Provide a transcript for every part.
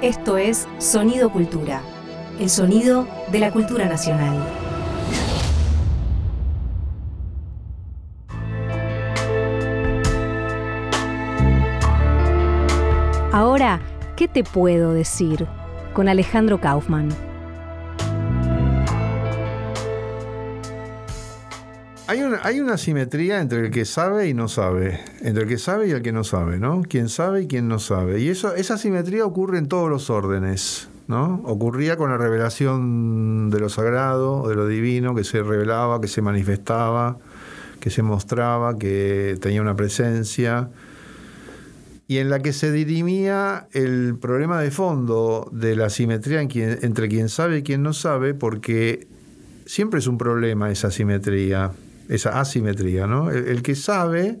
Esto es Sonido Cultura, el sonido de la cultura nacional. Ahora, ¿qué te puedo decir? Con Alejandro Kaufman. Hay una, hay una simetría entre el que sabe y no sabe, entre el que sabe y el que no sabe, ¿no? Quien sabe y quien no sabe. Y eso, esa simetría ocurre en todos los órdenes, ¿no? Ocurría con la revelación de lo sagrado, de lo divino, que se revelaba, que se manifestaba, que se mostraba, que tenía una presencia, y en la que se dirimía el problema de fondo de la simetría entre quien sabe y quien no sabe, porque siempre es un problema esa simetría esa asimetría, ¿no? El, que sabe,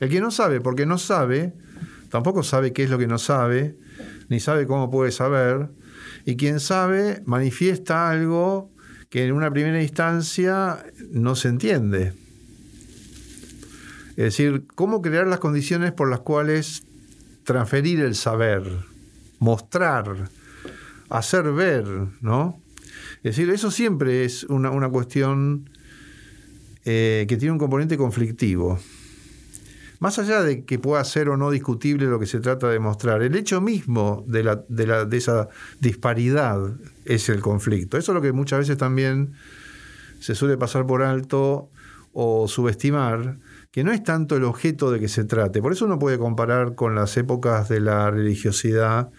el que no sabe porque no sabe, tampoco sabe qué es lo que no sabe, ni sabe cómo puede saber, y quien sabe manifiesta algo que en una primera instancia no se entiende. Es decir, cómo crear las condiciones por las cuales transferir el saber, mostrar, hacer ver, ¿no? Es decir, eso siempre es una, una cuestión eh, que tiene un componente conflictivo. Más allá de que pueda ser o no discutible lo que se trata de mostrar, el hecho mismo de, de, esa disparidad es el conflicto. Eso es lo que muchas veces también se suele pasar por alto o subestimar, que no es tanto el objeto de que se trate. Por eso uno puede comparar con las épocas de la religiosidad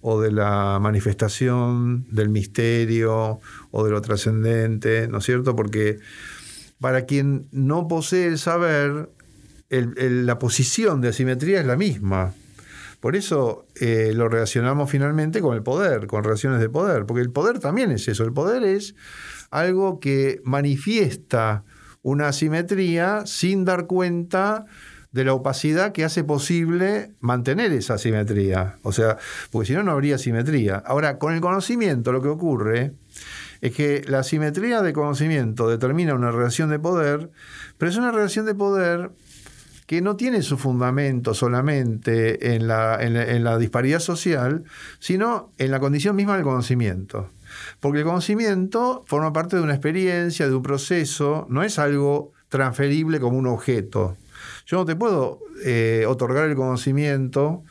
o de la manifestación del misterio o de lo trascendente, ¿no es cierto? Porque para quien no posee el saber, la posición de asimetría es la misma. Por eso eh, lo relacionamos finalmente con el poder, con relaciones de poder, porque el poder también es eso, el poder es algo que manifiesta una asimetría sin dar cuenta de la opacidad que hace posible mantener esa asimetría. O sea, porque si no, no habría simetría. Ahora, con el conocimiento lo que ocurre es que la simetría de conocimiento determina una relación de poder, pero es una relación de poder que no tiene su fundamento solamente en la, disparidad social, sino en la condición misma del conocimiento. Porque el conocimiento forma parte de una experiencia, de un proceso, no es algo transferible como un objeto. Yo no te puedo eh, otorgar el conocimiento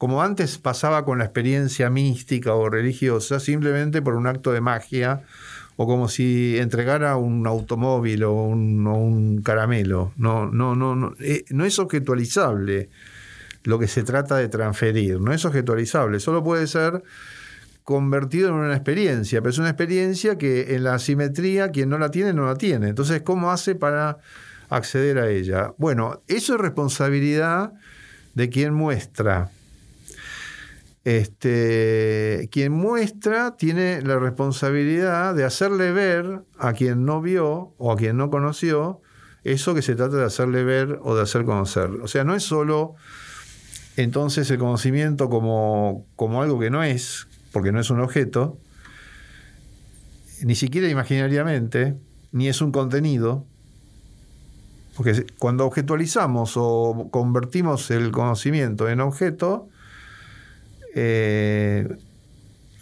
como antes pasaba con la experiencia mística o religiosa, simplemente por un acto de magia, o como si entregara un automóvil o un, caramelo. No, no, no, no, eh, no es objetualizable lo que se trata de transferir, no es objetualizable, solo puede ser convertido en una experiencia, pero es una experiencia que en la simetría quien no la tiene no la tiene. Entonces, ¿cómo hace para acceder a ella? Bueno, eso es responsabilidad de quien muestra. Este, quien muestra tiene la responsabilidad de hacerle ver a quien no vio o a quien no conoció eso que se trata de hacerle ver o de hacer conocer. O sea, no es solo entonces el conocimiento como, como algo que no es, porque no es un objeto, ni siquiera imaginariamente, ni es un contenido, porque cuando objetualizamos o convertimos el conocimiento en objeto, eh,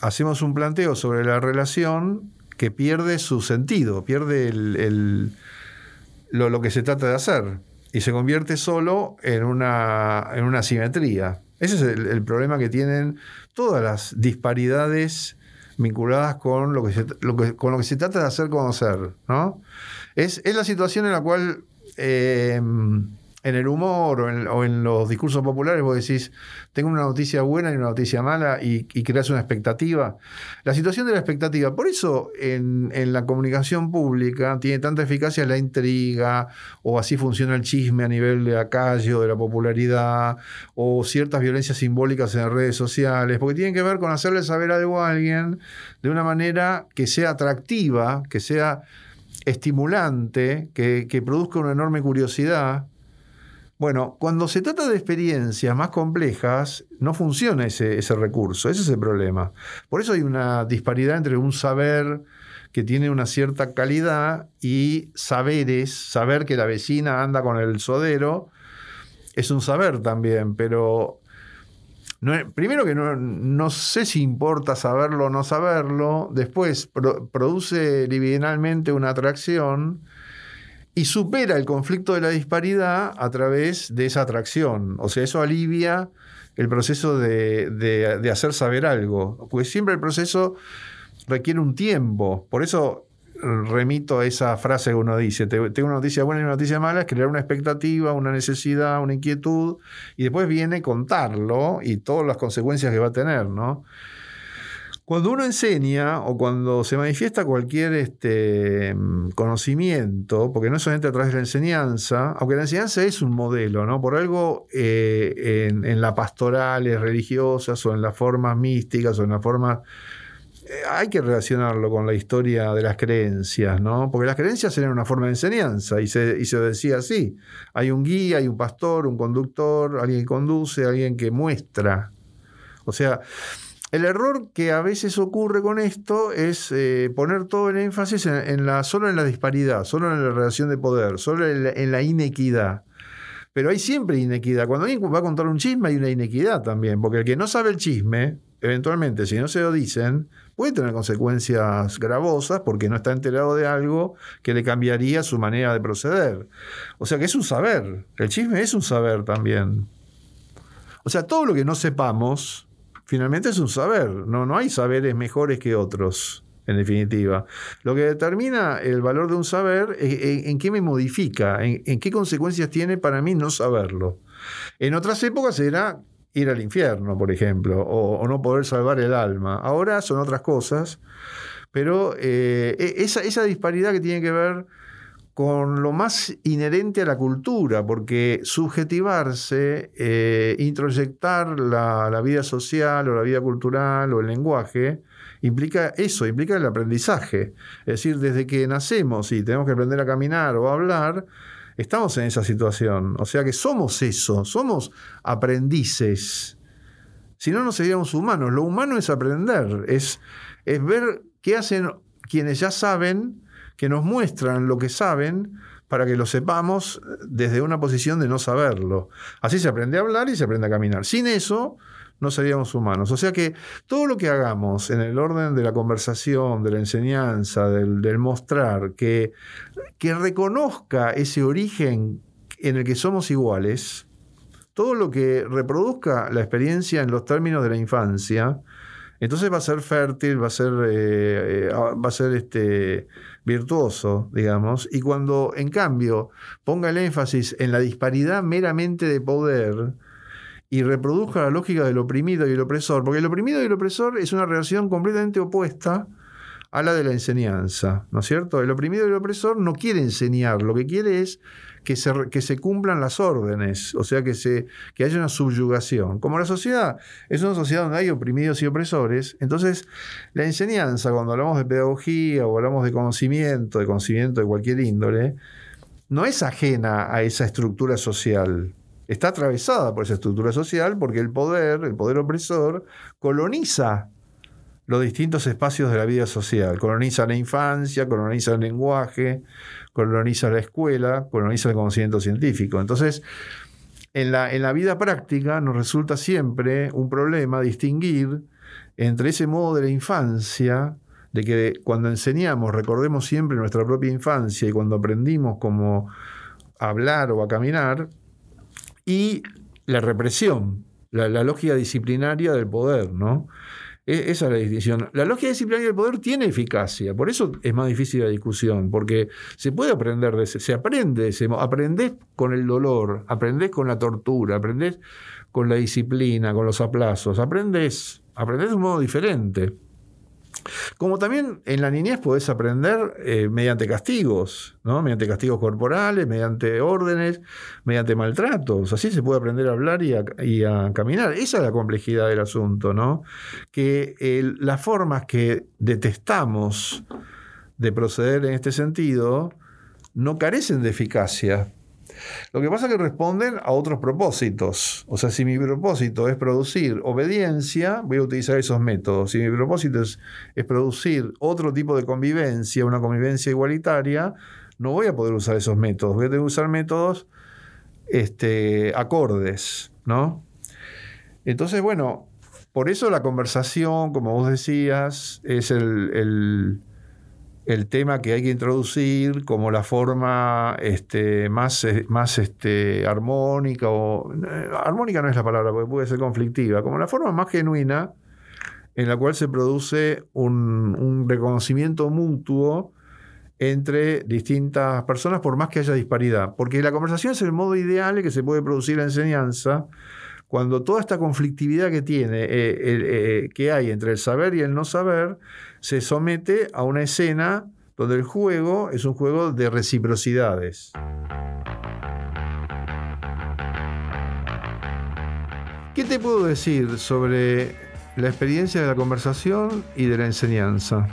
hacemos un planteo sobre la relación que pierde su sentido, pierde lo, que se trata de hacer y se convierte solo en una, en una simetría. Ese es el, problema que tienen todas las disparidades vinculadas con lo que se, con lo que se trata de hacer conocer. ¿no? Es, la situación en la cual eh, en el humor o en, los discursos populares vos decís, tengo una noticia buena y una noticia mala y, creas una expectativa. La situación de la expectativa, por eso en, la comunicación pública tiene tanta eficacia la intriga o así funciona el chisme a nivel de la calle o de la popularidad o ciertas violencias simbólicas en redes sociales, porque tienen que ver con hacerle saber algo a alguien de una manera que sea atractiva, que sea estimulante, que produzca una enorme curiosidad bueno, cuando se trata de experiencias más complejas, no funciona ese, recurso, ese es el problema. Por eso hay una disparidad entre un saber que tiene una cierta calidad y saberes, saber que la vecina anda con el sodero, es un saber también, pero primero que no, sé si importa saberlo o no saberlo, después produce libidinalmente una atracción y supera el conflicto de la disparidad a través de esa atracción. O sea, eso alivia el proceso de, de hacer saber algo, porque siempre el proceso requiere un tiempo. Por eso remito a esa frase que uno dice, tengo una noticia buena y una noticia mala, es crear una expectativa, una necesidad, una inquietud, y después viene contarlo y todas las consecuencias que va a tener, ¿no? Cuando uno enseña o cuando se manifiesta cualquier este, conocimiento, porque no es solamente a través de la enseñanza, aunque la enseñanza es un modelo, ¿no? Por algo eh, en, en las pastorales religiosas o en las formas místicas o en las formas eh, hay que relacionarlo con la historia de las creencias, ¿no? Porque las creencias eran una forma de enseñanza y se, y se decía así. Hay un guía, hay un pastor, un conductor, alguien que conduce, alguien que muestra. O sea, el error que a veces ocurre con esto es eh, poner todo el énfasis en, la, solo en la disparidad, solo en la relación de poder, solo en la, inequidad. Pero hay siempre inequidad. Cuando alguien va a contar un chisme hay una inequidad también, porque el que no sabe el chisme, eventualmente, si no se lo dicen, puede tener consecuencias gravosas porque no está enterado de algo que le cambiaría su manera de proceder. O sea que es un saber, el chisme es un saber también. O sea, todo lo que no sepamos, finalmente es un saber, no, no hay saberes mejores que otros. En definitiva, lo que determina el valor de un saber es en, qué me modifica, en, qué consecuencias tiene para mí no saberlo. En otras épocas era ir al infierno, por ejemplo, o, no poder salvar el alma. Ahora son otras cosas, pero eh, e, esa, disparidad que tiene que ver con lo más inherente a la cultura, porque subjetivarse, eh, introyectar la, vida social o la vida cultural o el lenguaje, implica eso, implica el aprendizaje. Es decir, desde que nacemos y tenemos que aprender a caminar o a hablar, estamos en esa situación. O sea que somos eso, somos aprendices. Si no, no seríamos humanos. Lo humano es aprender, es ver qué hacen quienes ya saben, que nos muestran lo que saben para que lo sepamos desde una posición de no saberlo. Así se aprende a hablar y se aprende a caminar. Sin eso, no seríamos humanos. O sea que todo lo que hagamos en el orden de la conversación, de la enseñanza, del, mostrar, que, que reconozca ese origen en el que somos iguales, todo lo que reproduzca la experiencia en los términos de la infancia, entonces va a ser fértil, va a ser, eh, eh, va a ser este, virtuoso, digamos, y cuando en cambio ponga el énfasis en la disparidad meramente de poder, y reproduzca la lógica del oprimido y el opresor, porque el oprimido y el opresor es una relación completamente opuesta a la de la enseñanza, ¿no es cierto? El oprimido y el opresor no quiere enseñar, lo que quiere es que se, que se cumplan las órdenes, o sea, que, se, que haya una subyugación. Como la sociedad es una sociedad donde hay oprimidos y opresores, entonces la enseñanza, cuando hablamos de pedagogía o hablamos de conocimiento, de conocimiento de cualquier índole, no es ajena a esa estructura social está atravesada por esa estructura social porque el poder, el poder opresor, coloniza los distintos espacios de la vida social. Coloniza la infancia, coloniza el lenguaje, coloniza la escuela, coloniza el conocimiento científico. Entonces, en la, en la vida práctica nos resulta siempre un problema distinguir entre ese modo de la infancia, de que cuando enseñamos recordemos siempre nuestra propia infancia y cuando aprendimos cómo hablar o a caminar, y la represión, la, lógica disciplinaria del poder, ¿no? E, esa es la distinción. La lógica disciplinaria del poder tiene eficacia, por eso es más difícil la discusión, porque se puede aprender de ese, se aprende de aprendés con el dolor, aprendés con la tortura, aprendés con la disciplina, con los aplazos, aprendés, aprendés de un modo diferente. Como también en la niñez podés aprender eh, mediante castigos, ¿no? mediante castigos corporales, mediante órdenes, mediante maltratos. Así se puede aprender a hablar y a, caminar. Esa es la complejidad del asunto, ¿no? Que las formas que detestamos de proceder en este sentido no carecen de eficacia, lo que pasa es que responden a otros propósitos. O sea, si mi propósito es producir obediencia, voy a utilizar esos métodos. Si mi propósito es, producir otro tipo de convivencia, una convivencia igualitaria, no voy a poder usar esos métodos. Voy a tener que usar métodos este, acordes, ¿no? Entonces, bueno, por eso la conversación, como vos decías, es el, el, tema que hay que introducir como la forma este, más, eh, más este, armónica, o eh, armónica no es la palabra, porque puede ser conflictiva, como la forma más genuina en la cual se produce un reconocimiento mutuo entre distintas personas, por más que haya disparidad. Porque la conversación es el modo ideal en que se puede producir la enseñanza, cuando toda esta conflictividad que tiene, eh, eh, que hay entre el saber y el no saber, se somete a una escena donde el juego es un juego de reciprocidades. ¿Qué te puedo decir sobre la experiencia de la conversación y de la enseñanza?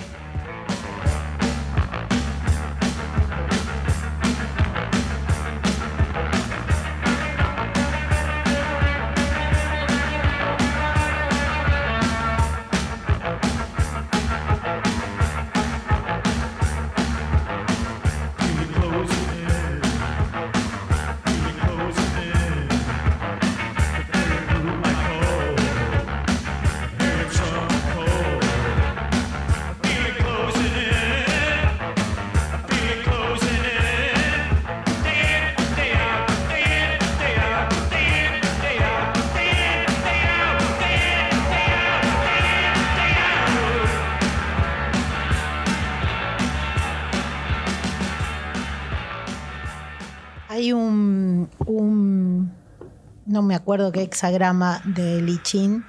Hexagrama de Lichín,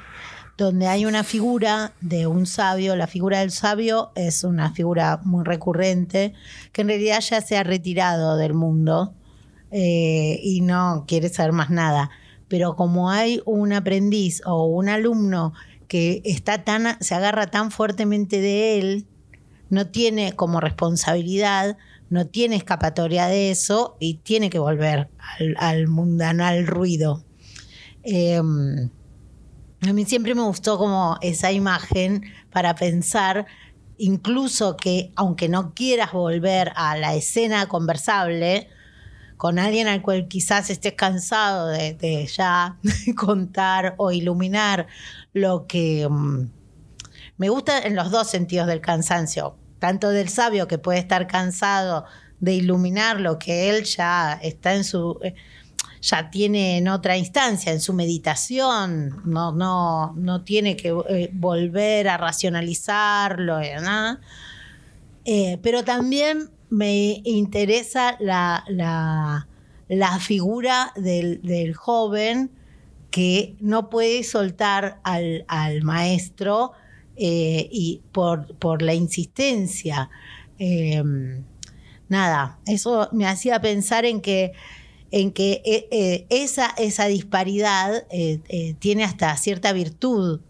donde hay una figura de un sabio. La figura del sabio es una figura muy recurrente, que en realidad ya se ha retirado del mundo eh, y no quiere saber más nada. Pero como hay un aprendiz o un alumno que está tan, se agarra tan fuertemente de él, no tiene como responsabilidad, no tiene escapatoria de eso y tiene que volver al, al mundanal ruido. Em, a mí siempre me gustó como esa imagen para pensar, incluso que aunque no quieras volver a la escena conversable, con alguien al cual quizás estés cansado de, ya contar o iluminar lo que em, me gusta en los dos sentidos del cansancio, tanto del sabio que puede estar cansado de iluminar lo que él ya está en su ya tiene en otra instancia, en su meditación, no, no, no tiene que eh, volver a racionalizarlo, ¿eh? Eh, pero también me interesa la, la, figura del, joven que no puede soltar al, maestro y por, por, la insistencia. nada, eso me hacía pensar en que en que eh, eh, esa, esa, disparidad eh, tiene hasta cierta virtud,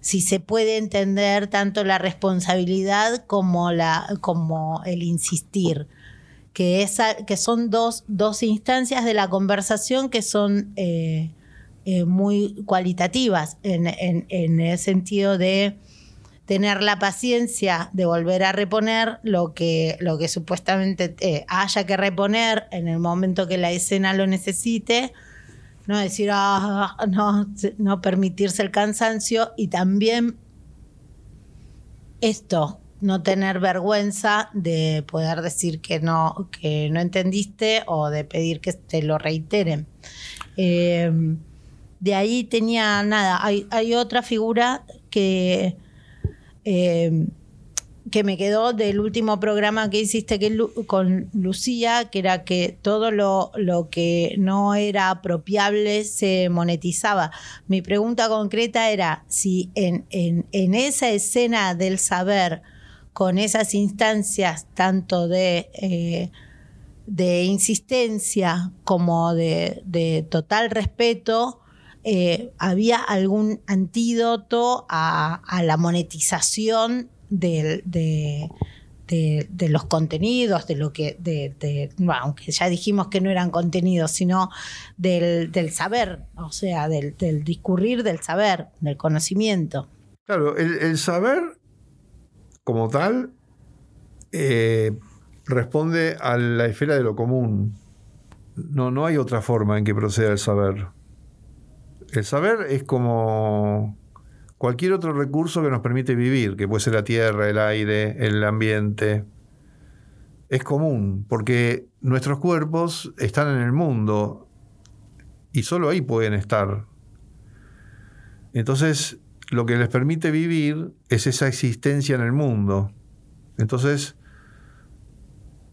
si se puede entender tanto la responsabilidad como, la, como el insistir, que, que son dos, dos, instancias de la conversación que son muy cualitativas en, en el sentido de tener la paciencia de volver a reponer lo que, lo que supuestamente eh, haya que reponer en el momento que la escena lo necesite, no decir, ah, no, no permitirse el cansancio y también esto, no tener vergüenza de poder decir que no, que no entendiste o de pedir que te lo reiteren. Em, de ahí tenía nada, hay, hay otra figura que Em, que me quedó del último programa que hiciste con Lucía, que era que todo lo, que no era apropiable se monetizaba. Mi pregunta concreta era si en, esa escena del saber, con esas instancias tanto de, eh, de insistencia como de total respeto, eh, había algún antídoto a, la monetización de, los contenidos, de lo que, aunque ya dijimos que no eran contenidos, sino del, saber, o sea, del, discurrir del saber, del conocimiento. Claro, el, saber como tal eh, responde a la esfera de lo común. No, no hay otra forma en que proceda el saber El saber es como cualquier otro recurso que nos permite vivir, que puede ser la tierra, el aire, el ambiente. Es común, porque nuestros cuerpos están en el mundo y solo ahí pueden estar. Entonces, lo que les permite vivir es esa existencia en el mundo. Entonces,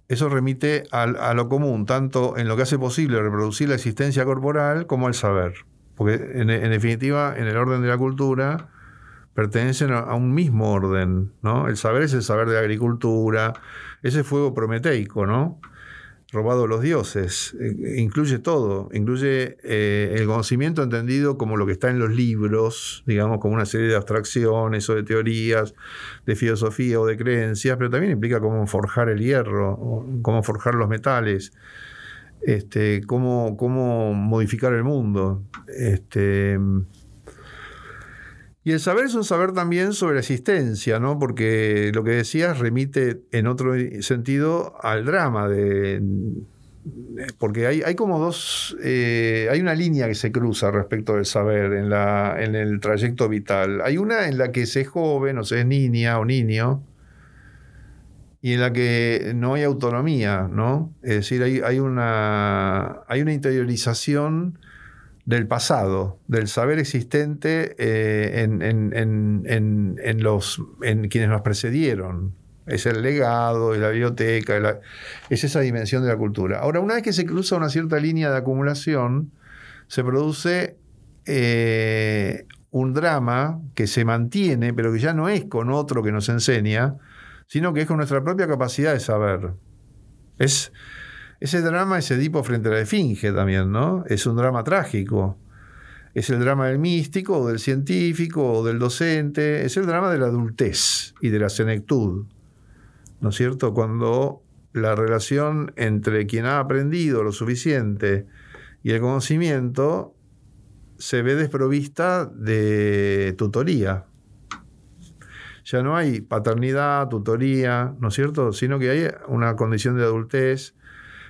eso remite a, lo común, tanto en lo que hace posible reproducir la existencia corporal como el saber. Porque en, definitiva, en el orden de la cultura, pertenecen a, un mismo orden, ¿no? El saber es el saber de la agricultura, ese fuego prometeico, ¿no? robado a los dioses. Eh, incluye todo, incluye eh, el conocimiento entendido como lo que está en los libros, digamos, como una serie de abstracciones o de teorías, de filosofía o de creencias, pero también implica cómo forjar el hierro, cómo forjar los metales, este, cómo, cómo modificar el mundo. Este, y el saber es un saber también sobre la existencia, ¿no? Porque lo que decías remite en otro sentido al drama de. Porque hay, hay como dos. Eh, hay una línea que se cruza respecto del saber en, la, en el trayecto vital. Hay una en la que se es joven, o se es niña o niño, y en la que no hay autonomía, ¿no? Es decir, hay, una, hay una interiorización del pasado, del saber existente eh, en, los, en quienes nos precedieron. Es el legado, es la biblioteca, es esa dimensión de la cultura. Ahora, una vez que se cruza una cierta línea de acumulación, se produce eh, un drama que se mantiene, pero que ya no es con otro que nos enseña, sino que es con nuestra propia capacidad de saber. Es, ese drama es Edipo frente a la Esfinge también, ¿no? Es un drama trágico. Es el drama del místico, o del científico, o del docente. Es el drama de la adultez y de la senectud. ¿No es cierto? Cuando la relación entre quien ha aprendido lo suficiente y el conocimiento se ve desprovista de tutoría. Ya no hay paternidad, tutoría, ¿no es cierto? Sino que hay una condición de adultez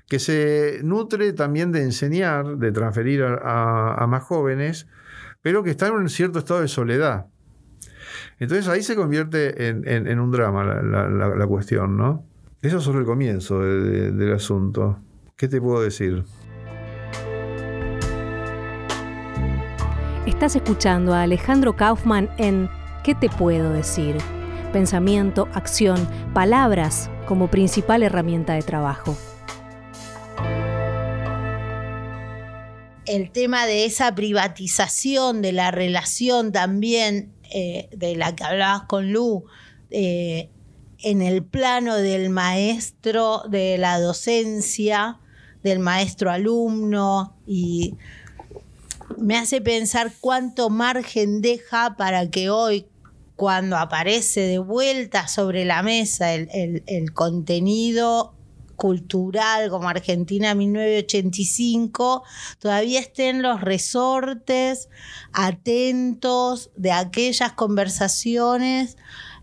que se nutre también de enseñar, de transferir a, más jóvenes, pero que está en un cierto estado de soledad. Entonces ahí se convierte en, un drama la, cuestión, ¿no? Eso es solo el comienzo del asunto. ¿Qué te puedo decir? Estás escuchando a Alejandro Kaufman en ¿Qué te puedo decir? Pensamiento, acción, palabras como principal herramienta de trabajo. el tema de esa privatización de la relación también eh, de la que hablabas con Lu, eh, en el plano del maestro, de la docencia, del maestro alumno, y me hace pensar cuánto margen deja para que hoy, cuando aparece de vuelta sobre la mesa el, contenido cultural como Argentina 1985, todavía estén los resortes atentos de aquellas conversaciones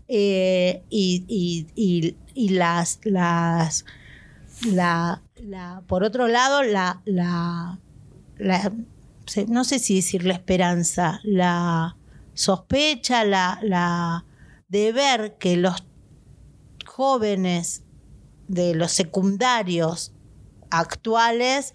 eh, y, las, las la, por otro lado, la, la, no sé si decir la esperanza, la sospecha, la, la de ver que los jóvenes de los secundarios actuales,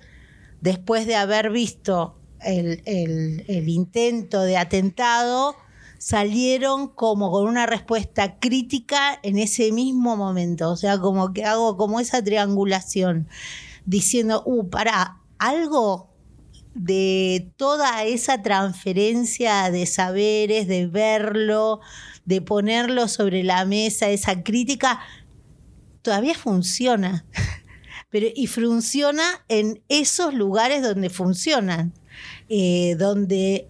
después de haber visto el, intento de atentado, salieron como con una respuesta crítica en ese mismo momento. O sea, como que hago como esa triangulación, diciendo, uh, para, algo de toda esa transferencia de saberes, de verlo, de ponerlo sobre la mesa, esa crítica, todavía funciona. Pero, y funciona en esos lugares donde funcionan, eh, donde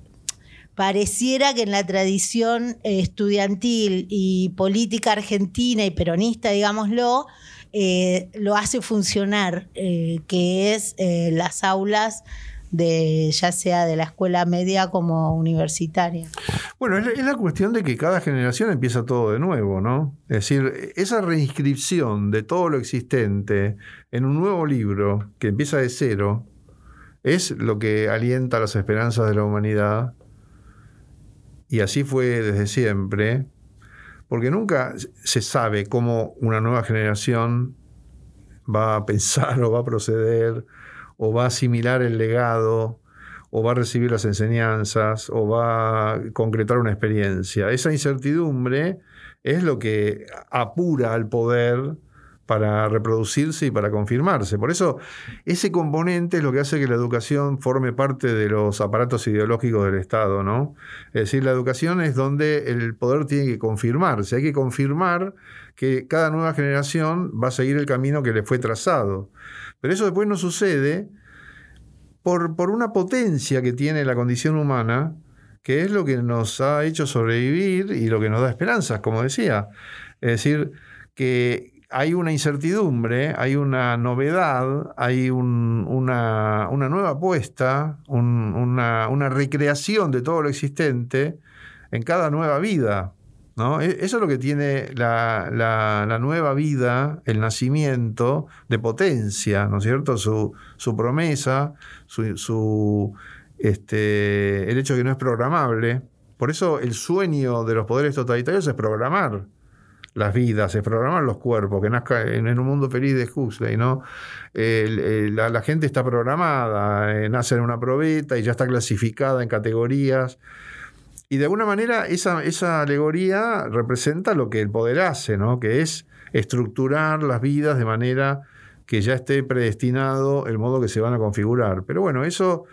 pareciera que en la tradición estudiantil y política argentina y peronista, digámoslo, eh, lo hace funcionar, eh, que es las aulas de ya sea de la escuela media como universitaria. Bueno, es la, cuestión de que cada generación empieza todo de nuevo, ¿no? Es decir, esa reinscripción de todo lo existente en un nuevo libro que empieza de cero, es lo que alienta las esperanzas de la humanidad. Y así fue desde siempre, porque nunca se sabe cómo una nueva generación va a pensar o va a proceder o va a asimilar el legado o va a recibir las enseñanzas o va a concretar una experiencia. Esa incertidumbre es lo que apura al poder para reproducirse y para confirmarse. Por eso, ese componente es lo que hace que la educación forme parte de los aparatos ideológicos del Estado, ¿no? Es decir, la educación es donde el poder tiene que confirmarse. Hay que confirmar que cada nueva generación va a seguir el camino que le fue trazado. Pero eso después no sucede por, por una potencia que tiene la condición humana, que es lo que nos ha hecho sobrevivir y lo que nos da esperanzas, como decía. Es decir, que hay una incertidumbre, hay una novedad, hay una, nueva apuesta, una, recreación de todo lo existente en cada nueva vida. ¿No? E, eso es lo que tiene la, nueva vida, el nacimiento de potencia, ¿no es cierto? Su, promesa, su, este, el hecho de que no es programable. Por eso el sueño de los poderes totalitarios es programar las vidas, es programar los cuerpos, que nazca en, un mundo feliz de Huxley, ¿no? la, gente está programada, eh, nace en una probeta y ya está clasificada en categorías. Y de alguna manera esa, esa alegoría representa lo que el poder hace, ¿no? Que es estructurar las vidas de manera que ya esté predestinado el modo que se van a configurar. Pero bueno, eso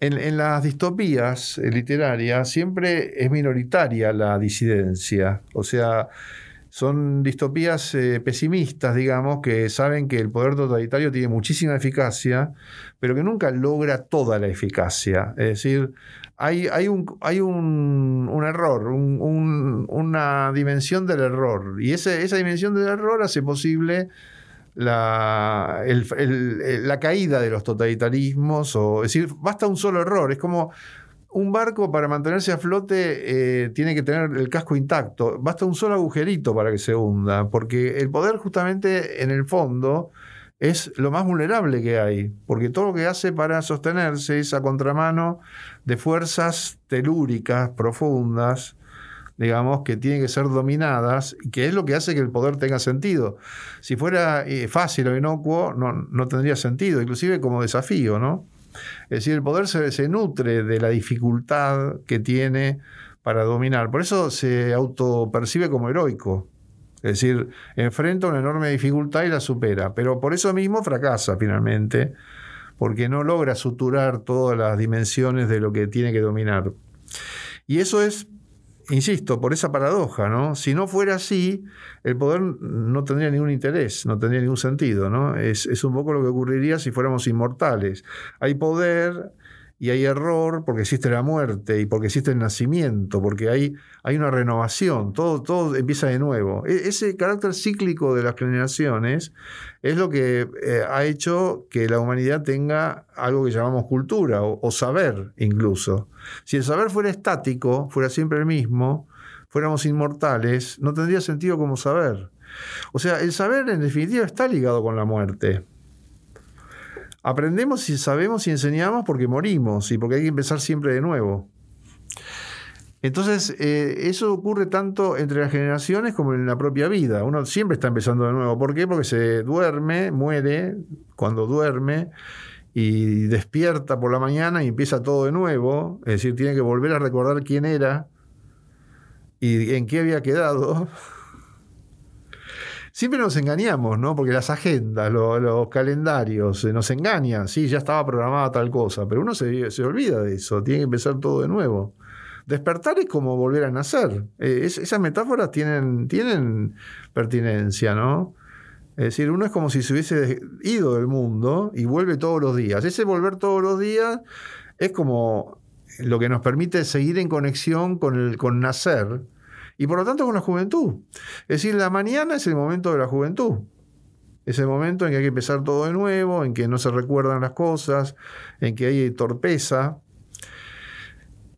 en, las distopías eh, literarias siempre es minoritaria la disidencia. O sea, son distopías eh, pesimistas, digamos, que saben que el poder totalitario tiene muchísima eficacia, pero que nunca logra toda la eficacia. Es decir, hay, un, hay un, error, una dimensión del error, y esa dimensión del error hace posible la, la caída de los totalitarismos, o, es decir, basta un solo error, es como un barco para mantenerse a flote eh, tiene que tener el casco intacto, basta un solo agujerito para que se hunda, porque el poder justamente en el fondo es lo más vulnerable que hay, porque todo lo que hace para sostenerse es a contramano de fuerzas telúricas profundas digamos, que tienen que ser dominadas, que es lo que hace que el poder tenga sentido. Si fuera eh, fácil o inocuo, no, no, tendría sentido, inclusive como desafío, ¿no? Es decir, el poder se, se nutre de la dificultad que tiene para dominar. Por eso se autopercibe como heroico. Es decir, enfrenta una enorme dificultad y la supera. Pero por eso mismo fracasa finalmente, porque no logra suturar todas las dimensiones de lo que tiene que dominar. Y eso es insisto, por esa paradoja, ¿no? Si no fuera así, el poder no tendría ningún interés, no tendría ningún sentido, ¿no? Es, es un poco lo que ocurriría si fuéramos inmortales. Hay poder, y hay error porque existe la muerte y porque existe el nacimiento, porque hay, hay una renovación, todo, todo empieza de nuevo. E, ese carácter cíclico de las generaciones es lo que eh, ha hecho que la humanidad tenga algo que llamamos cultura o, o saber incluso. Si el saber fuera estático, fuera siempre el mismo, fuéramos inmortales, no tendría sentido como saber. O sea, el saber en definitiva está ligado con la muerte. Aprendemos y sabemos y enseñamos porque morimos y porque hay que empezar siempre de nuevo. Entonces, eh, eso ocurre tanto entre las generaciones como en la propia vida. Uno siempre está empezando de nuevo. ¿Por qué? Porque se duerme, muere cuando duerme y despierta por la mañana y empieza todo de nuevo. Es decir, tiene que volver a recordar quién era y en qué había quedado. Siempre nos engañamos, ¿no? Porque las agendas, los, calendarios eh, nos engañan. Sí, ya estaba programada tal cosa, pero uno se, olvida de eso, tiene que empezar todo de nuevo. Despertar es como volver a nacer. Eh, esas metáforas tienen, tienen pertinencia, ¿no? Es decir, uno es como si se hubiese ido del mundo y vuelve todos los días. Ese volver todos los días es como lo que nos permite seguir en conexión con el con nacer y por lo tanto con la juventud. Es decir, la mañana es el momento de la juventud. Es el momento en que hay que empezar todo de nuevo, en que no se recuerdan las cosas, en que hay torpeza.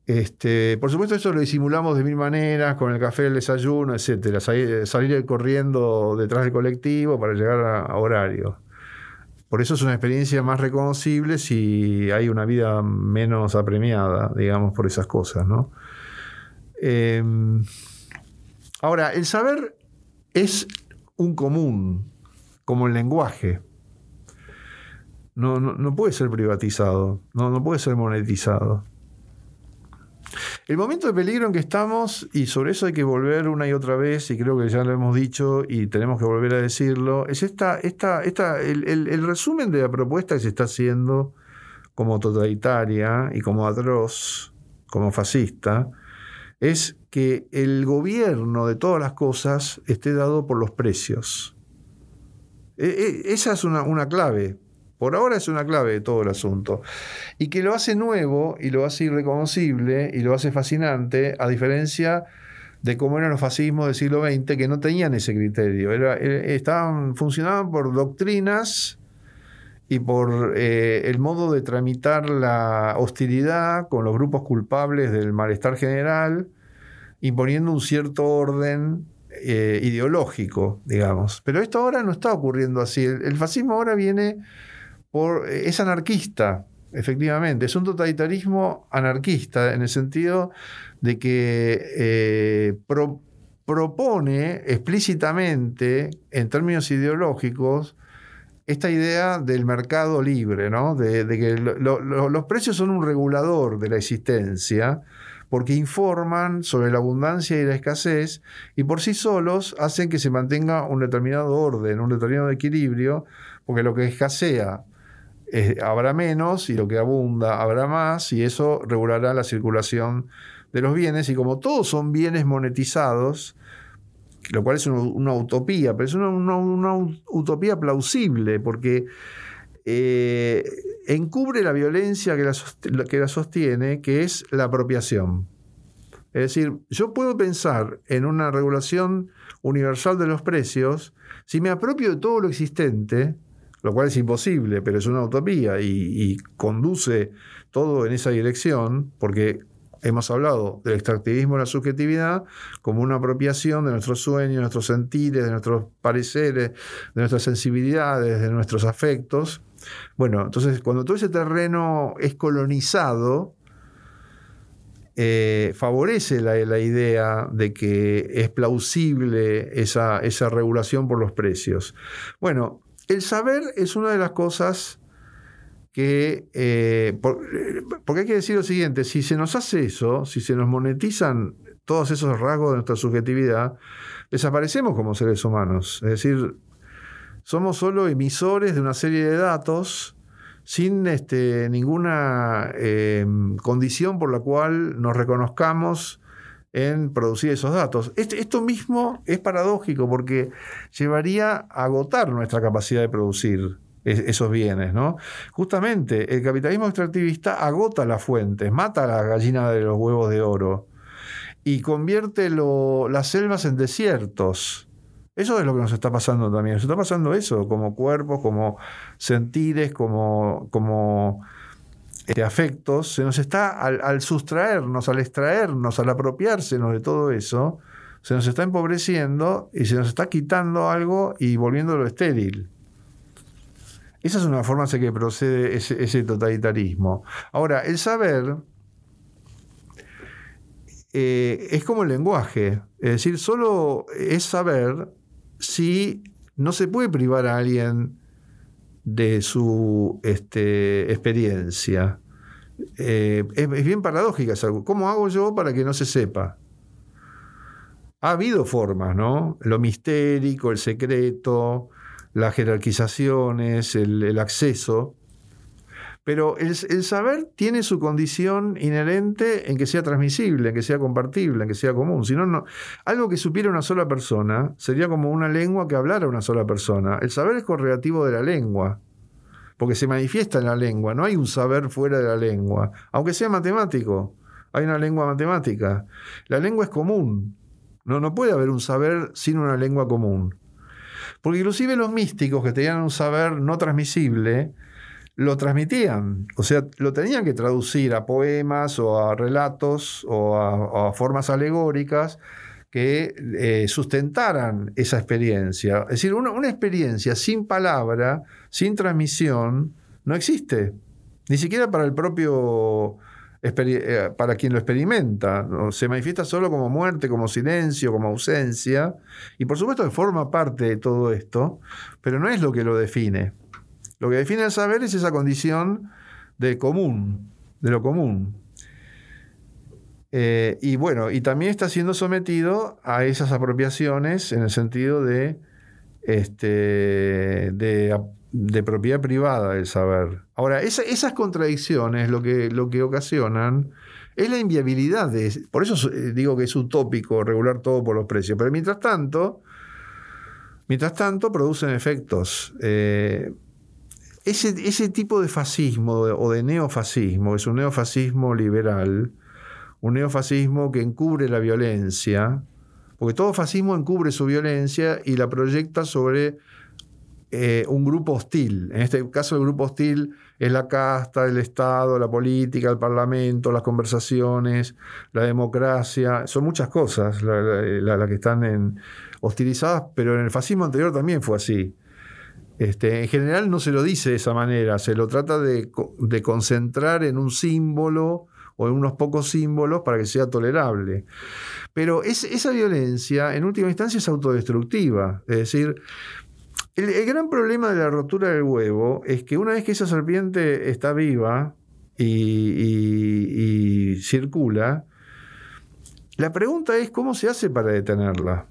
Este, por supuesto, eso lo disimulamos de mil maneras, con el café, el desayuno, etc. Salir, corriendo detrás del colectivo para llegar a, horario. por eso es una experiencia más reconocible si hay una vida menos apremiada, digamos, por esas cosas, ¿no? Em, ahora, el saber es un común, como el lenguaje. No, no, puede ser privatizado, no, no puede ser monetizado. El momento de peligro en que estamos, y sobre eso hay que volver una y otra vez, y creo que ya lo hemos dicho y tenemos que volver a decirlo, es esta, esta, esta, el, el resumen de la propuesta que se está haciendo como totalitaria y como atroz, como fascista, es que el gobierno de todas las cosas esté dado por los precios. E, e, esa es una, clave. Por ahora es una clave de todo el asunto. Y que lo hace nuevo y lo hace irreconocible y lo hace fascinante, a diferencia de cómo eran los fascismos del siglo XX, que no tenían ese criterio. Eh, estaban, funcionaban por doctrinas y por eh, el modo de tramitar la hostilidad con los grupos culpables del malestar general, imponiendo un cierto orden eh, ideológico, digamos. Pero esto ahora no está ocurriendo así. El, fascismo ahora viene por. es anarquista, efectivamente. Es un totalitarismo anarquista, en el sentido de que eh, propone explícitamente, en términos ideológicos, esta idea del mercado libre, ¿no? de, que los precios son un regulador de la existencia, porque informan sobre la abundancia y la escasez y por sí solos hacen que se mantenga un determinado orden, un determinado equilibrio, porque lo que escasea eh, habrá menos y lo que abunda habrá más y eso regulará la circulación de los bienes y como todos son bienes monetizados, lo cual es una, utopía, pero es una, utopía plausible, porque eh, encubre la violencia que la, que la sostiene, que es la apropiación. Es decir, yo puedo pensar en una regulación universal de los precios si me apropio de todo lo existente, lo cual es imposible, pero es una utopía y conduce todo en esa dirección, porque hemos hablado del extractivismo de la subjetividad como una apropiación de nuestros sueños, de nuestros sentires, de nuestros pareceres, de nuestras sensibilidades, de nuestros afectos. Bueno, entonces cuando todo ese terreno es colonizado, eh, favorece la, idea de que es plausible esa, esa regulación por los precios. Bueno, el saber es una de las cosas que, eh, porque hay que decir lo siguiente, si se nos hace eso, si se nos monetizan todos esos rasgos de nuestra subjetividad, desaparecemos como seres humanos. Es decir, somos solo emisores de una serie de datos sin este, ninguna eh, condición por la cual nos reconozcamos en producir esos datos. Este, esto mismo es paradójico porque llevaría a agotar nuestra capacidad de producir esos bienes, ¿no? Justamente el capitalismo extractivista agota las fuentes, mata a la gallina de los huevos de oro y convierte las selvas en desiertos. Eso es lo que nos está pasando también. Nos está pasando eso, como cuerpos, como sentires, como, como este, afectos. Se nos está, al, al, sustraernos, al extraernos, al apropiársenos de todo eso, se nos está empobreciendo y se nos está quitando algo y volviéndolo estéril. Esa es una forma en que procede ese, totalitarismo. Ahora, el saber eh, es como el lenguaje. Es decir, solo es saber si no se puede privar a alguien de su este, experiencia. Eh, es, bien paradójica ¿Cómo hago yo para que no se sepa? Ha habido formas, ¿no? Lo mistérico, el secreto, las jerarquizaciones, el, acceso, pero el, saber tiene su condición inherente en que sea transmisible, en que sea compartible, en que sea común. Si no, algo que supiera una sola persona sería como una lengua que hablara una sola persona. El saber es correlativo de la lengua, porque se manifiesta en la lengua. No hay un saber fuera de la lengua, aunque sea matemático. Hay una lengua matemática. La lengua es común. No, no puede haber un saber sin una lengua común. Porque inclusive los místicos que tenían un saber no transmisible, lo transmitían, o sea, lo tenían que traducir a poemas o a relatos o a, formas alegóricas que eh, sustentaran esa experiencia. Es decir, una, experiencia sin palabra, sin transmisión, no existe. Ni siquiera para el propio para quien lo experimenta. Se manifiesta solo como muerte, como silencio, como ausencia. Y por supuesto que forma parte de todo esto, pero no es lo que lo define. Lo que define el saber es esa condición de común, de lo común. Eh, y bueno, y también está siendo sometido a esas apropiaciones en el sentido de, este, de de propiedad privada del saber. Ahora, esas contradicciones lo que, lo que ocasionan es la inviabilidad de... Por eso eh, digo que es utópico regular todo por los precios. Pero mientras tanto, mientras tanto producen efectos. Eh, ese, ese, tipo de fascismo o de neofascismo, es un neofascismo liberal, un neofascismo que encubre la violencia, porque todo fascismo encubre su violencia y la proyecta sobre eh, un grupo hostil. En este caso el grupo hostil es la casta, el Estado, la política, el Parlamento, las conversaciones, la democracia. Son muchas cosas las que están en, hostilizadas, pero en el fascismo anterior también fue así. Este, en general no se lo dice de esa manera, se lo trata de, concentrar en un símbolo o en unos pocos símbolos para que sea tolerable. Pero esa violencia, en última instancia, es autodestructiva. Es decir, el, gran problema de la rotura del huevo es que una vez que esa serpiente está viva y, circula, la pregunta es cómo se hace para detenerla.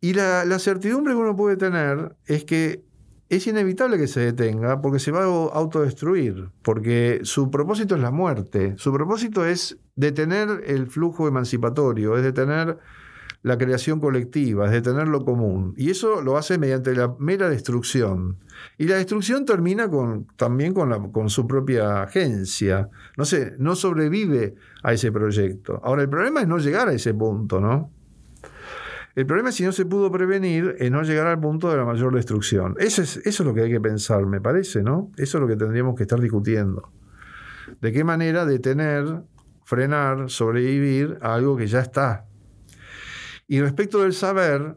Y la, la, certidumbre que uno puede tener es que es inevitable que se detenga porque se va a autodestruir, porque su propósito es la muerte, su propósito es detener el flujo emancipatorio, es detener la creación colectiva, es de tener lo común. Y eso lo hace mediante la mera destrucción. Y la destrucción termina con, también con, su propia agencia. No sé, no sobrevive a ese proyecto. Ahora, el problema es no llegar a ese punto, ¿no? El problema, si no se pudo prevenir, es no llegar al punto de la mayor destrucción. Eso es, eso es lo que hay que pensar, me parece, ¿no? Eso es lo que tendríamos que estar discutiendo. ¿De qué manera detener, frenar, sobrevivir a algo que ya está? Y respecto del saber,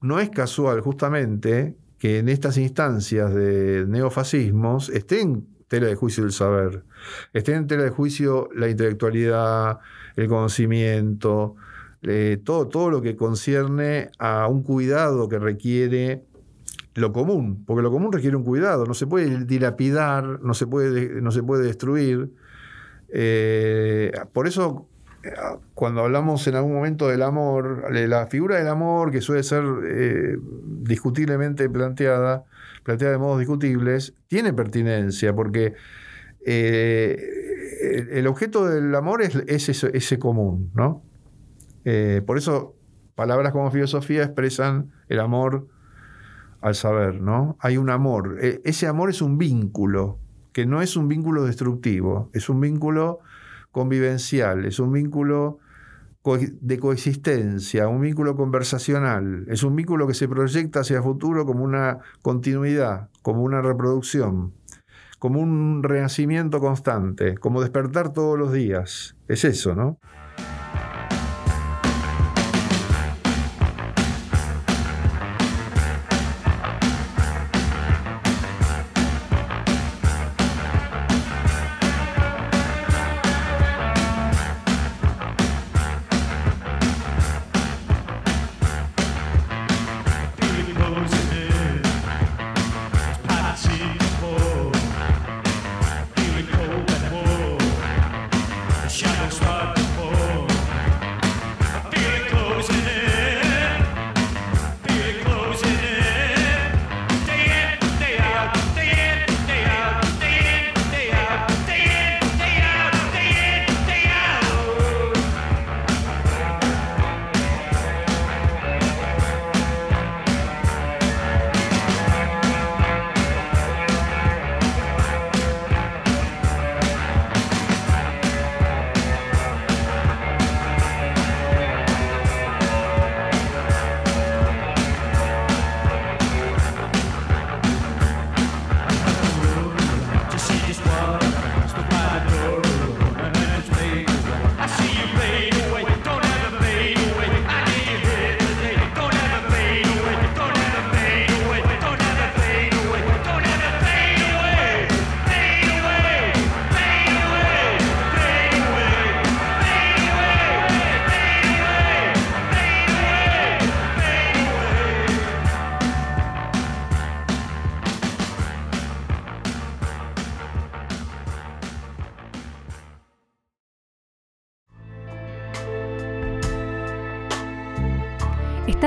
no es casual justamente que en estas instancias de neofascismos esté en tela de juicio el saber, esté en tela de juicio la intelectualidad, el conocimiento, eh, todo, todo lo que concierne a un cuidado que requiere lo común, porque lo común requiere un cuidado, no se puede dilapidar, no se puede, no se puede destruir. Eh, por eso cuando hablamos en algún momento del amor, la figura del amor que suele ser eh, discutiblemente planteada, planteada de modos discutibles, tiene pertinencia porque eh, el objeto del amor es, ese, común, ¿no? Eh, por eso palabras como filosofía expresan el amor al saber, ¿no? Hay un amor. E, ese amor es un vínculo, que no es un vínculo destructivo, es un vínculo convivencial, es un vínculo de coexistencia, un vínculo conversacional, es un vínculo que se proyecta hacia el futuro como una continuidad, como una reproducción, como un renacimiento constante, como despertar todos los días. Es eso, ¿no?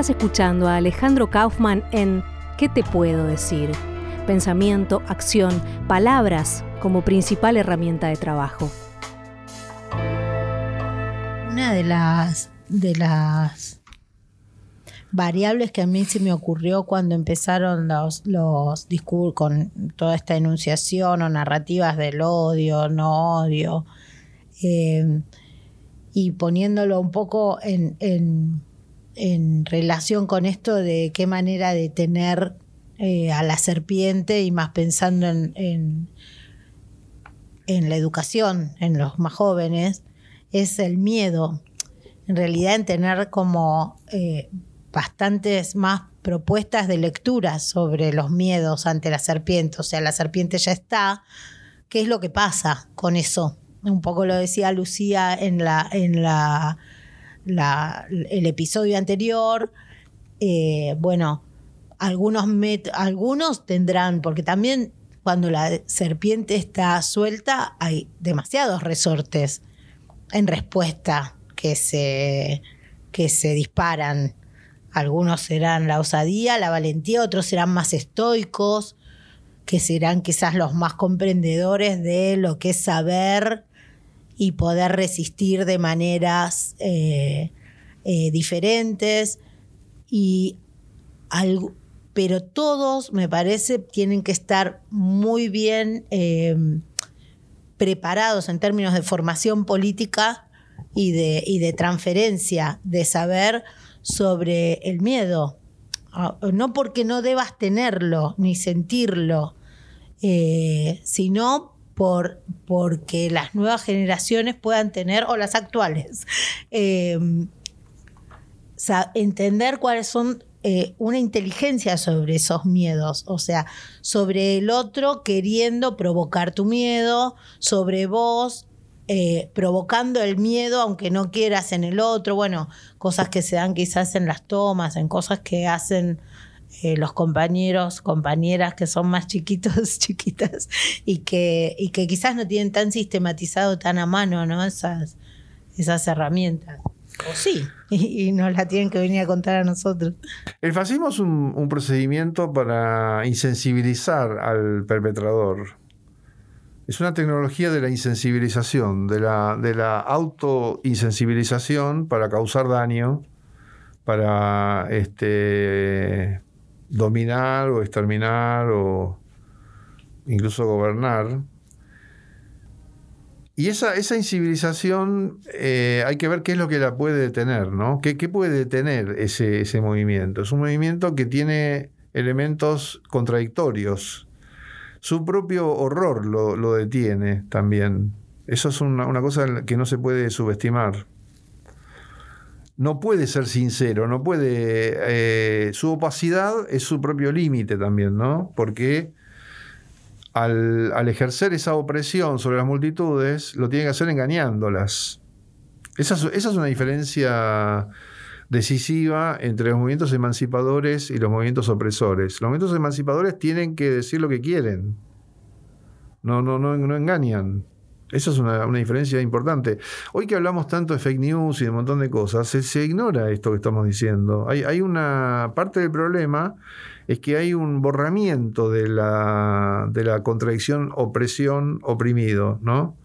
Estás escuchando a Alejandro Kaufman en ¿Qué te puedo decir? Pensamiento, acción, palabras como principal herramienta de trabajo. Una de las, de las variables que a mí se me ocurrió cuando empezaron los, los discursos con toda esta enunciación o narrativas del odio, no odio, eh, y poniéndolo un poco en, en, relación con esto de qué manera de tener eh, a la serpiente y más pensando en, en, en la educación, en los más jóvenes, es el miedo. En realidad en tener como eh, bastantes más propuestas de lectura sobre los miedos ante la serpiente. O sea, la serpiente ya está. ¿Qué es lo que pasa con eso? Un poco lo decía Lucía en la, en la, el episodio anterior. Eh, bueno, algunos, algunos tendrán, porque también cuando la serpiente está suelta hay demasiados resortes en respuesta que se, que se disparan. Algunos serán la osadía, la valentía, otros serán más estoicos, que serán quizás los más comprendedores de lo que es saber y poder resistir de maneras eh, eh, diferentes. Y pero todos, me parece, tienen que estar muy bien eh, preparados en términos de formación política y de, y de transferencia de saber sobre el miedo. Ah, no porque no debas tenerlo ni sentirlo, eh, sino por, porque las nuevas generaciones puedan tener, o las actuales, eh, entender cuáles son eh, una inteligencia sobre esos miedos, o sea, sobre el otro queriendo provocar tu miedo, sobre vos eh, provocando el miedo, aunque no quieras en el otro, bueno, cosas que se dan quizás en las tomas, en cosas que hacen eh, los compañeros, compañeras que son más chiquitos, chiquitas, y que, y que quizás no tienen tan sistematizado, tan a mano, ¿no? Esas, esas herramientas. O sí, y, nos la tienen que venir a contar a nosotros. El fascismo es un, un procedimiento para insensibilizar al perpetrador es una tecnología de la insensibilización, de la, de la auto-insensibilización para causar daño, para este, dominar o exterminar o incluso gobernar. Y esa, esa incivilización eh, hay que ver qué es lo que la puede detener, ¿no? ¿Qué, qué puede detener ese, ese movimiento? Es un movimiento que tiene elementos contradictorios su propio horror lo, detiene también. Eso es una, cosa que no se puede subestimar. No puede ser sincero, no puede. Eh, su opacidad es su propio límite también, ¿no? Porque al, ejercer esa opresión sobre las multitudes, lo tiene que hacer engañándolas. Esa es una diferencia decisiva entre los movimientos emancipadores y los movimientos opresores. Los movimientos emancipadores tienen que decir lo que quieren. No, no, no engañan. Esa es una, diferencia importante. Hoy que hablamos tanto de fake news y de un montón de cosas, se, ignora esto que estamos diciendo. Hay, hay, una parte del problema es que hay un borramiento de la, de la contradicción opresión oprimido, ¿no?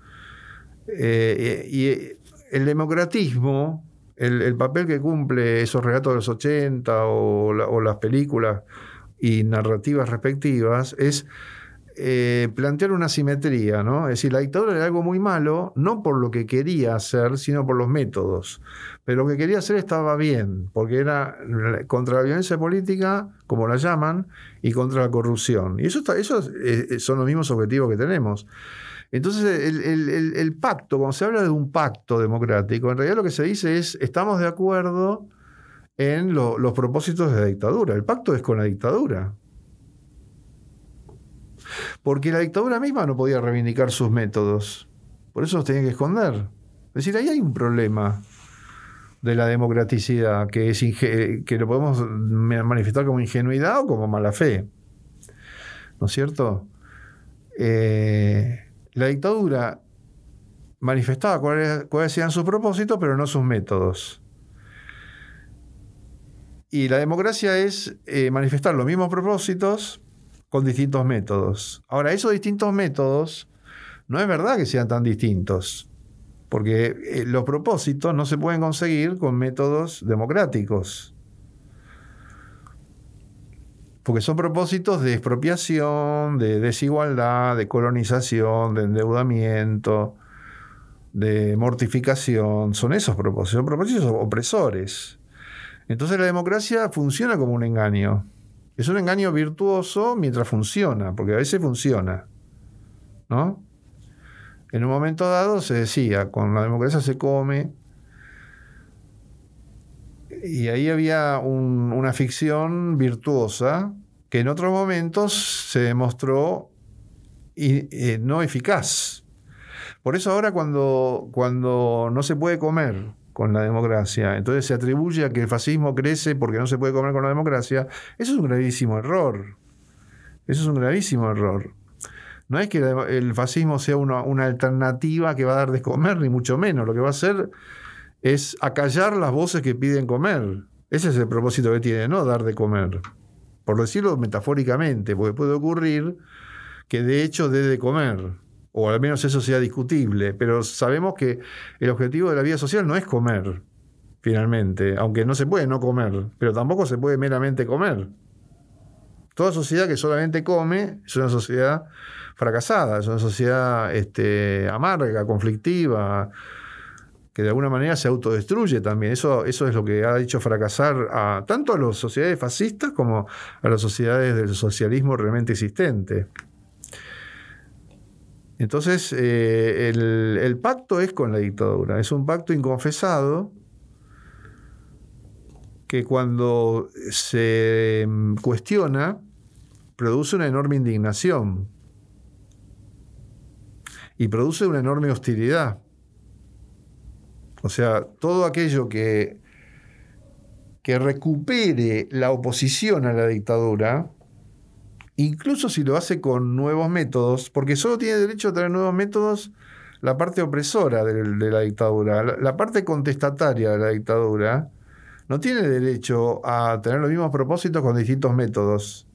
Eh, y el democratismo el, papel que cumple esos relatos de los 80 o, las películas y narrativas respectivas es eh, plantear una simetría, ¿no? Es decir, la dictadura era algo muy malo, no por lo que quería hacer, sino por los métodos. Pero lo que quería hacer estaba bien, porque era contra la violencia política, como la llaman, y contra la corrupción. Y eso, eso eh, son los mismos objetivos que tenemos. Entonces, el, pacto, cuando se habla de un pacto democrático, en realidad lo que se dice es, estamos de acuerdo en los propósitos de la dictadura. El pacto es con la dictadura. Porque la dictadura misma no podía reivindicar sus métodos. Por eso los tenía que esconder. Es decir, ahí hay un problema de la democraticidad, que, es que lo podemos manifestar como ingenuidad o como mala fe. ¿No es cierto? Eh, la dictadura manifestaba cuáles, eran sus propósitos, pero no sus métodos. Y la democracia es eh, manifestar los mismos propósitos con distintos métodos. Ahora, esos distintos métodos no es verdad que sean tan distintos, porque eh, los propósitos no se pueden conseguir con métodos democráticos. Porque son propósitos de expropiación, de desigualdad, de colonización, de endeudamiento, de mortificación. Son esos propósitos, son propósitos opresores. Entonces la democracia funciona como un engaño. Es un engaño virtuoso mientras funciona, porque a veces funciona. ¿No? En un momento dado se decía, con la democracia se come. Y ahí había una ficción virtuosa que en otros momentos se demostró eh, no eficaz. Por eso ahora cuando, cuando no se puede comer con la democracia, entonces se atribuye a que el fascismo crece porque no se puede comer con la democracia, eso es un gravísimo error. Eso es un gravísimo error. No es que el fascismo sea una, alternativa que va a dar de comer, ni mucho menos. Lo que va a hacer es acallar las voces que piden comer. Ese es el propósito que tiene, no dar de comer. Por decirlo metafóricamente, porque puede ocurrir que de hecho dé de comer o al menos eso sea discutible, pero sabemos que el objetivo de la vida social no es comer, finalmente, aunque no se puede no comer, pero tampoco se puede meramente comer. Toda sociedad que solamente come es una sociedad fracasada, es una sociedad este, amarga, conflictiva, que de alguna manera se autodestruye también. Eso, eso es lo que ha hecho fracasar a, tanto a las sociedades fascistas como a las sociedades del socialismo realmente existente. Entonces, eh, el, pacto es con la dictadura, es un pacto inconfesado que cuando se mm, cuestiona produce una enorme indignación y produce una enorme hostilidad. O sea, todo aquello que, que recupere la oposición a la dictadura incluso si lo hace con nuevos métodos, porque solo tiene derecho a tener nuevos métodos la parte opresora de, la dictadura, la, parte contestataria de la dictadura, no tiene derecho a tener los mismos propósitos con distintos métodos,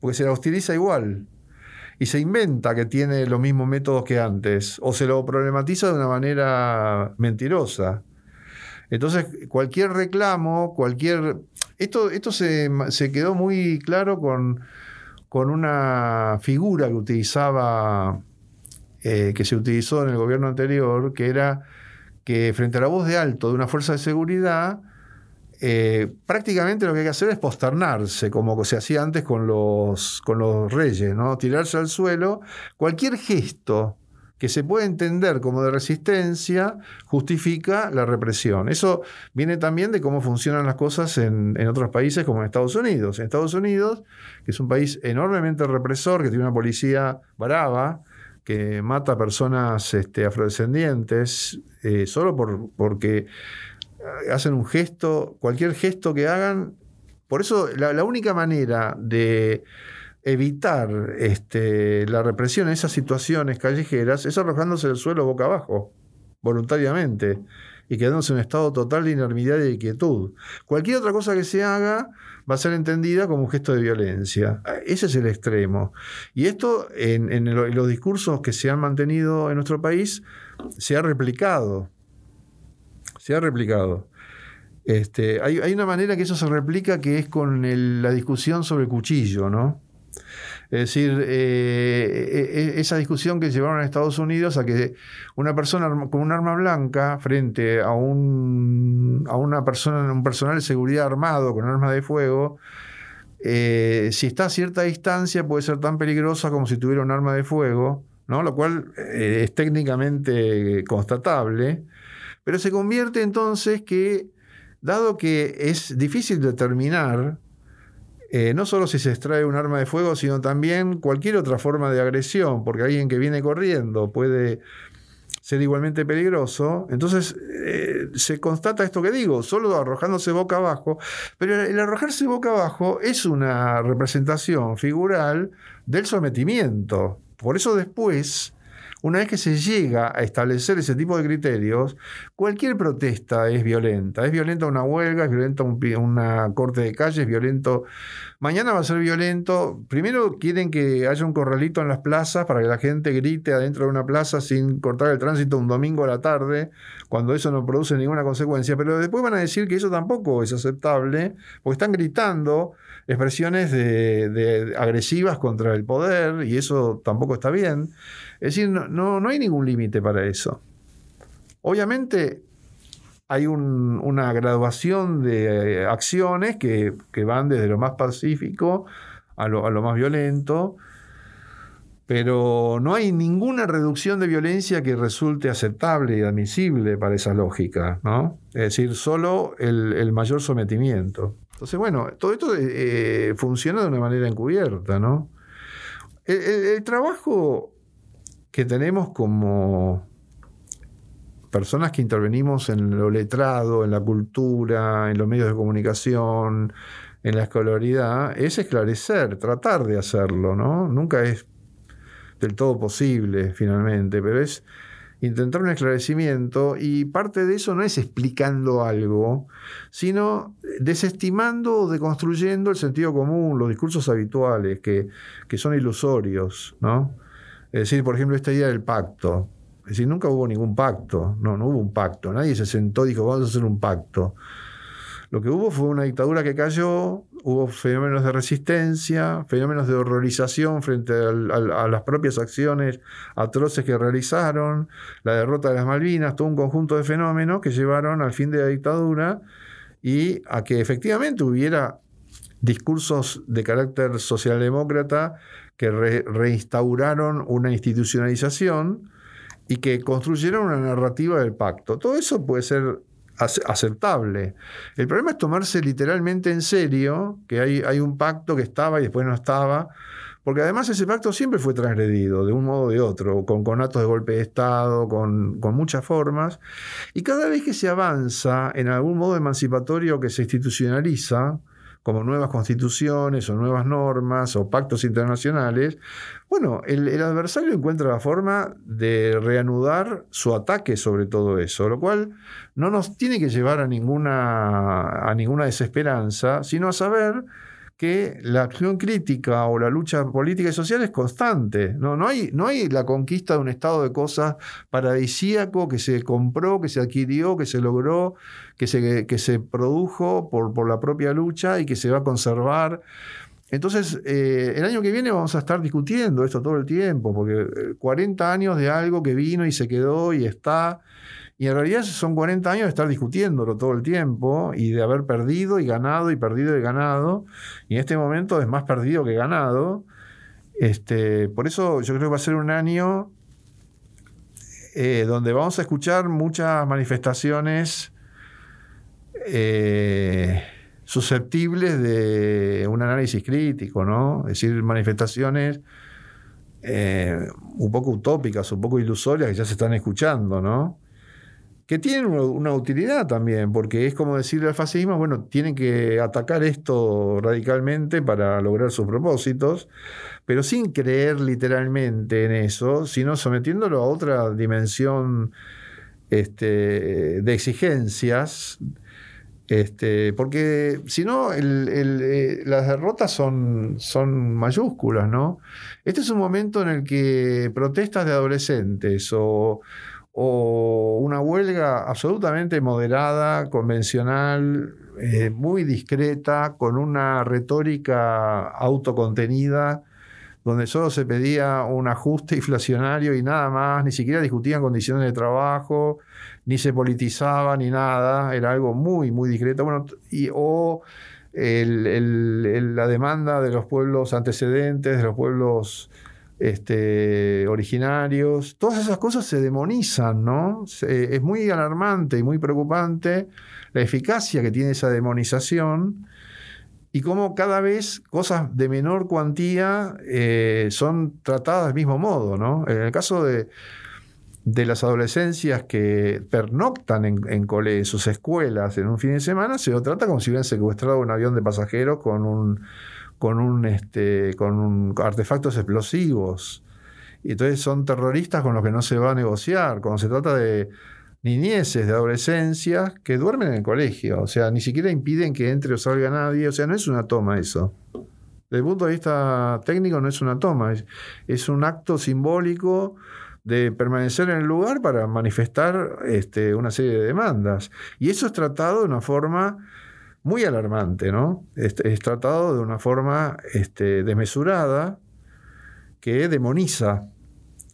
porque se la hostiliza igual y se inventa que tiene los mismos métodos que antes, o se lo problematiza de una manera mentirosa. Entonces, cualquier reclamo, cualquier... Esto, esto se, se quedó muy claro con con una figura que utilizaba, eh, que se utilizó en el gobierno anterior, que era que frente a la voz de alto de una fuerza de seguridad, eh, prácticamente lo que hay que hacer es posternarse, como se hacía antes con los, con los reyes, ¿no? tirarse al suelo. Cualquier gesto que se puede entender como de resistencia, justifica la represión. Eso viene también de cómo funcionan las cosas en, otros países como en Estados Unidos. En Estados Unidos, que es un país enormemente represor, que tiene una policía brava, que mata a personas este, afrodescendientes, eh, solo por, porque hacen un gesto, cualquier gesto que hagan. Por eso la única manera de evitar este, la represión en esas situaciones callejeras es arrojándose al suelo boca abajo, voluntariamente, y quedándose en un estado total de inermidad y de quietud. Cualquier otra cosa que se haga va a ser entendida como un gesto de violencia. Ese es el extremo. Y esto en, los discursos que se han mantenido en nuestro país se ha replicado. Se ha replicado. Este, hay, una manera que eso se replica que es con la discusión sobre el cuchillo, ¿no? Es decir, eh, e, e, esa discusión que llevaron a Estados Unidos a que una persona con un arma blanca frente a un, a una persona, un personal de seguridad armado con armas de fuego, eh, si está a cierta distancia puede ser tan peligrosa como si tuviera un arma de fuego, ¿no? lo cual eh, es técnicamente constatable, pero se convierte entonces que, dado que es difícil determinar eh, no solo si se extrae un arma de fuego, sino también cualquier otra forma de agresión, porque alguien que viene corriendo puede ser igualmente peligroso. Entonces eh, se constata esto que digo, solo arrojándose boca abajo, pero el arrojarse boca abajo es una representación figural del sometimiento. Por eso después, una vez que se llega a establecer ese tipo de criterios, cualquier protesta es violenta. Es violenta una huelga, es violenta una corte de calle, es violento. Mañana va a ser violento. Primero quieren que haya un corralito en las plazas para que la gente grite adentro de una plaza sin cortar el tránsito un domingo a la tarde, cuando eso no produce ninguna consecuencia. Pero después van a decir que eso tampoco es aceptable, porque están gritando expresiones de, agresivas contra el poder y eso tampoco está bien. Es decir, no, no, hay ningún límite para eso. Obviamente hay una graduación de acciones que, van desde lo más pacífico a lo, a lo más violento, pero no hay ninguna reducción de violencia que resulte aceptable y admisible para esa lógica, ¿no? Es decir, solo el mayor sometimiento. Entonces, bueno, todo esto eh, funciona de una manera encubierta, ¿no? El, trabajo que tenemos como personas que intervenimos en lo letrado, en la cultura, en los medios de comunicación, en la escolaridad, es esclarecer, tratar de hacerlo, ¿no? Nunca es del todo posible, finalmente, pero es intentar un esclarecimiento y parte de eso no es explicando algo, sino desestimando o deconstruyendo el sentido común, los discursos habituales que, que son ilusorios, ¿no? Es decir, por ejemplo, esta idea del pacto. Es decir, nunca hubo ningún pacto, no, no hubo un pacto, nadie se sentó y dijo, vamos a hacer un pacto. Lo que hubo fue una dictadura que cayó, hubo fenómenos de resistencia, fenómenos de horrorización frente a las propias acciones atroces que realizaron, la derrota de las Malvinas, todo un conjunto de fenómenos que llevaron al fin de la dictadura y a que efectivamente hubiera discursos de carácter socialdemócrata que reinstauraron una institucionalización y que construyeron una narrativa del pacto. Todo eso puede ser aceptable. El problema es tomarse literalmente en serio que hay, hay un pacto que estaba y después no estaba, porque además ese pacto siempre fue transgredido de un modo o de otro, con, con actos de golpe de Estado, con, con, muchas formas, y cada vez que se avanza en algún modo emancipatorio que se institucionaliza, como nuevas constituciones o nuevas normas o pactos internacionales, bueno, el, adversario encuentra la forma de reanudar su ataque sobre todo eso, lo cual no nos tiene que llevar a ninguna, a ninguna desesperanza, sino a saber que la acción crítica o la lucha política y social es constante. No, no, hay, no hay la conquista de un estado de cosas paradisíaco que se compró, que se adquirió, que se logró, que se, que se produjo por, por la propia lucha y que se va a conservar. Entonces, eh, el año que viene vamos a estar discutiendo esto todo el tiempo, porque 40 eh, años de algo que vino y se quedó y está y en realidad son 40 años de estar discutiéndolo todo el tiempo y de haber perdido y ganado y perdido y ganado. Y en este momento es más perdido que ganado. Este, por eso yo creo que va a ser un año eh, donde vamos a escuchar muchas manifestaciones eh, susceptibles de un análisis crítico, ¿no? Es decir, manifestaciones eh, un poco utópicas, un poco ilusorias que ya se están escuchando, ¿no? Que tienen una, utilidad también, porque es como decirle al fascismo, bueno, tienen que atacar esto radicalmente para lograr sus propósitos, pero sin creer literalmente en eso, sino sometiéndolo a otra dimensión este, de exigencias, este, porque si no, eh, las derrotas son, son mayúsculas, ¿no? Este es un momento en el que protestas de adolescentes o o una huelga absolutamente moderada, convencional, eh, muy discreta, con una retórica autocontenida, donde solo se pedía un ajuste inflacionario y nada más, ni siquiera discutían condiciones de trabajo, ni se politizaba, ni nada, era algo muy, muy discreto. Bueno, y, o la demanda de los pueblos antecedentes, de los pueblos este, originarios, todas esas cosas se demonizan, ¿no? es muy alarmante y muy preocupante la eficacia que tiene esa demonización y cómo cada vez cosas de menor cuantía eh, son tratadas del mismo modo, ¿no? En el caso de, las adolescencias que pernoctan en, en, sus escuelas en un fin de semana, se lo trata como si hubieran secuestrado un avión de pasajeros con un con, un, este, con un, artefactos explosivos. Y entonces son terroristas con los que no se va a negociar. Cuando se trata de niñeces, de adolescencia, que duermen en el colegio. O sea, ni siquiera impiden que entre o salga nadie. O sea, no es una toma eso. Desde el punto de vista técnico no es una toma, es, es un acto simbólico de permanecer en el lugar para manifestar este, una serie de demandas. Y eso es tratado de una forma muy alarmante, ¿no? Es, tratado de una forma este, desmesurada que demoniza,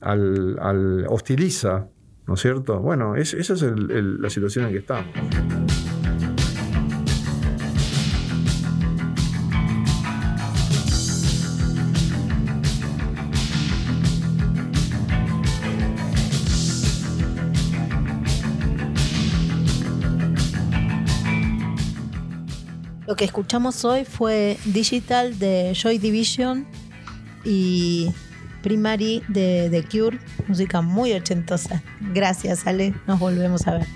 al, hostiliza, ¿no es cierto? Bueno, esa es la situación en que estamos. Que escuchamos hoy fue Digital de Joy Division y Primary de The Cure, música muy ochentosa. Gracias, Ale. Nos volvemos a ver.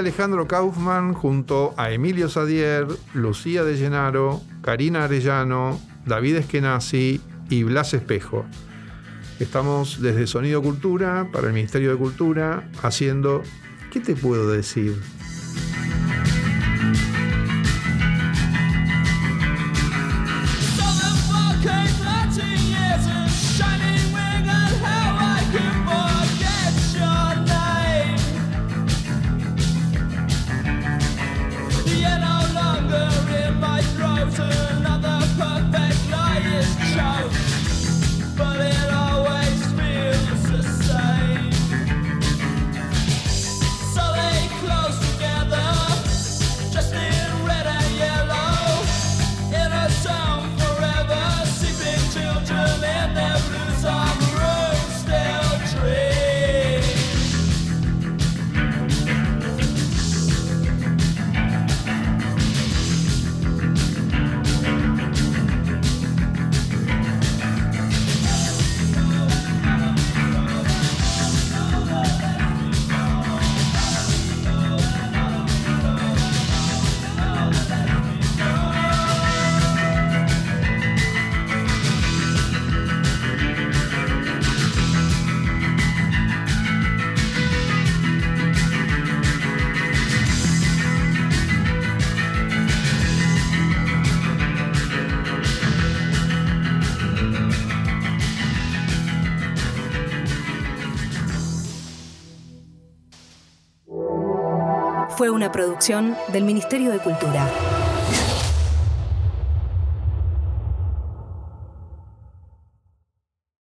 Alejandro Kaufman junto a Emilio Sadier, Lucía de Llenaro, Karina Arellano, David Eskenazi y Blas Espejo. Estamos desde Sonido Cultura para el Ministerio de Cultura haciendo ¿Qué te puedo decir? Del Ministerio de Cultura.